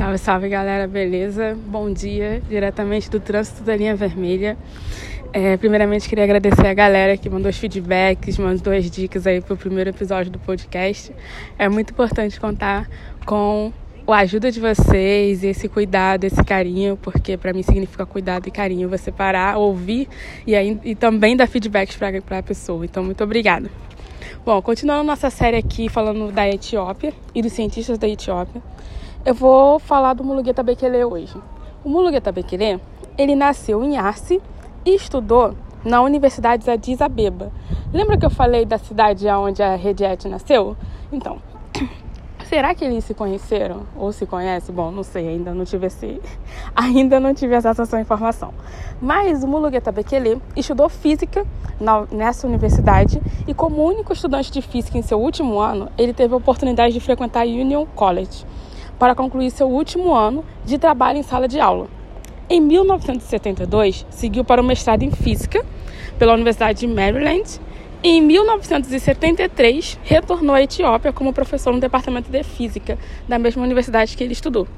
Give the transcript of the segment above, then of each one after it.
Salve, salve galera, beleza? Bom dia, diretamente do trânsito da linha vermelha. É, primeiramente, queria agradecer a galera que mandou os feedbacks, mandou as dicas aí pro primeiro episódio do podcast. É muito importante contar com a ajuda de vocês, esse cuidado, esse carinho, porque para mim significa cuidado e carinho você parar, ouvir e, aí, e também dar feedbacks para a pessoa. Então, muito obrigada. Bom, continuando nossa série aqui falando da Etiópia e dos cientistas da Etiópia. Eu vou falar do Mulugeta Bekele hoje. O Mulugeta Bekele, ele nasceu em Arce e estudou na Universidade de Addis Abeba. Lembra que eu falei da cidade onde a Rediet nasceu? Então, será que eles se conheceram ou se conhecem? Bom, não sei, ainda não tive esse, ainda não tive essa informação. Mas o Mulugeta Bekele estudou física na, nessa universidade e como único estudante de física em seu último ano, ele teve a oportunidade de frequentar a Union College para concluir seu último ano de trabalho em sala de aula. Em 1972, seguiu para o mestrado em Física pela Universidade de Maryland e em 1973 retornou à Etiópia como professor no departamento de Física da mesma universidade que ele estudou.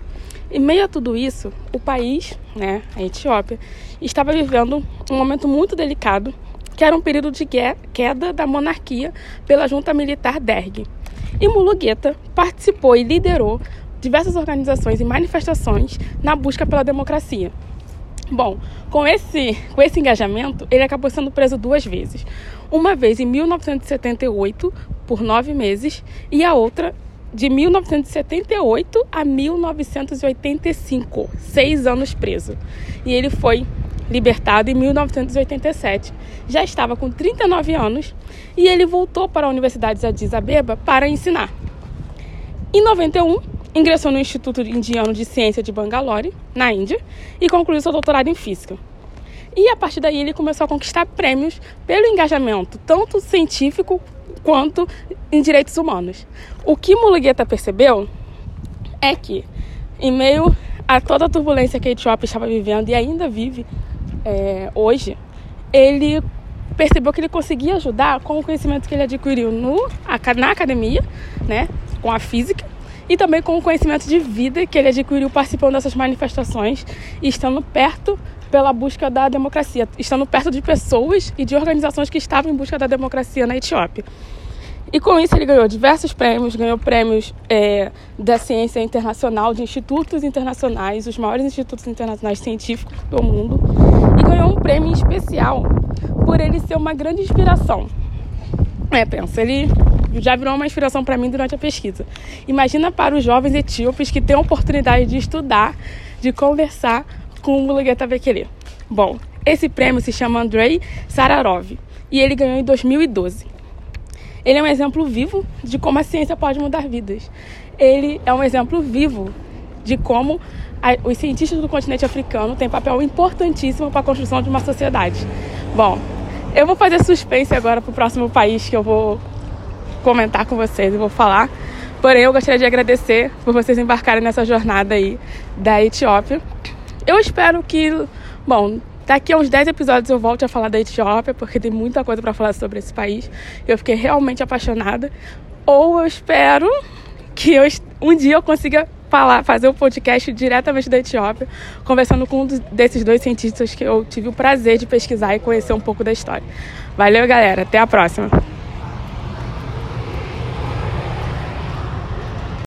Em meio a tudo isso, o país, né, a Etiópia, estava vivendo um momento muito delicado, que era um período de queda da monarquia pela junta militar Derg. E Mulugueta participou e liderou diversas organizações e manifestações na busca pela democracia. Bom, com esse, com esse engajamento, ele acabou sendo preso duas vezes. Uma vez em 1978, por nove meses, e a outra de 1978 a 1985, seis anos preso. E ele foi libertado em 1987. Já estava com 39 anos e ele voltou para a Universidade de Addis Abeba para ensinar. Em 91, Ingressou no Instituto Indiano de Ciência de Bangalore, na Índia, e concluiu seu doutorado em física. E a partir daí ele começou a conquistar prêmios pelo engajamento tanto científico quanto em direitos humanos. O que Mulugueta percebeu é que, em meio a toda a turbulência que a Etiópia estava vivendo e ainda vive é, hoje, ele percebeu que ele conseguia ajudar com o conhecimento que ele adquiriu no, na academia, né, com a física, e também com o conhecimento de vida que ele adquiriu participando dessas manifestações e estando perto pela busca da democracia, estando perto de pessoas e de organizações que estavam em busca da democracia na Etiópia. E com isso ele ganhou diversos prêmios, ganhou prêmios é, da ciência internacional, de institutos internacionais, os maiores institutos internacionais científicos do mundo, e ganhou um prêmio especial por ele ser uma grande inspiração. É, pensa, ele já virou uma inspiração para mim durante a pesquisa. Imagina para os jovens etíopes que têm a oportunidade de estudar, de conversar com o Mulugeta Bekele. Bom, esse prêmio se chama Andrei Sararov e ele ganhou em 2012. Ele é um exemplo vivo de como a ciência pode mudar vidas. Ele é um exemplo vivo de como a, os cientistas do continente africano têm papel importantíssimo para a construção de uma sociedade. Bom, eu vou fazer suspense agora para o próximo país que eu vou comentar com vocês, eu vou falar. Porém, eu gostaria de agradecer por vocês embarcarem nessa jornada aí da Etiópia. Eu espero que, bom, daqui a uns 10 episódios eu volte a falar da Etiópia, porque tem muita coisa para falar sobre esse país. Eu fiquei realmente apaixonada. Ou eu espero que eu, um dia eu consiga falar, fazer um podcast diretamente da Etiópia, conversando com um desses dois cientistas que eu tive o prazer de pesquisar e conhecer um pouco da história. Valeu, galera. Até a próxima.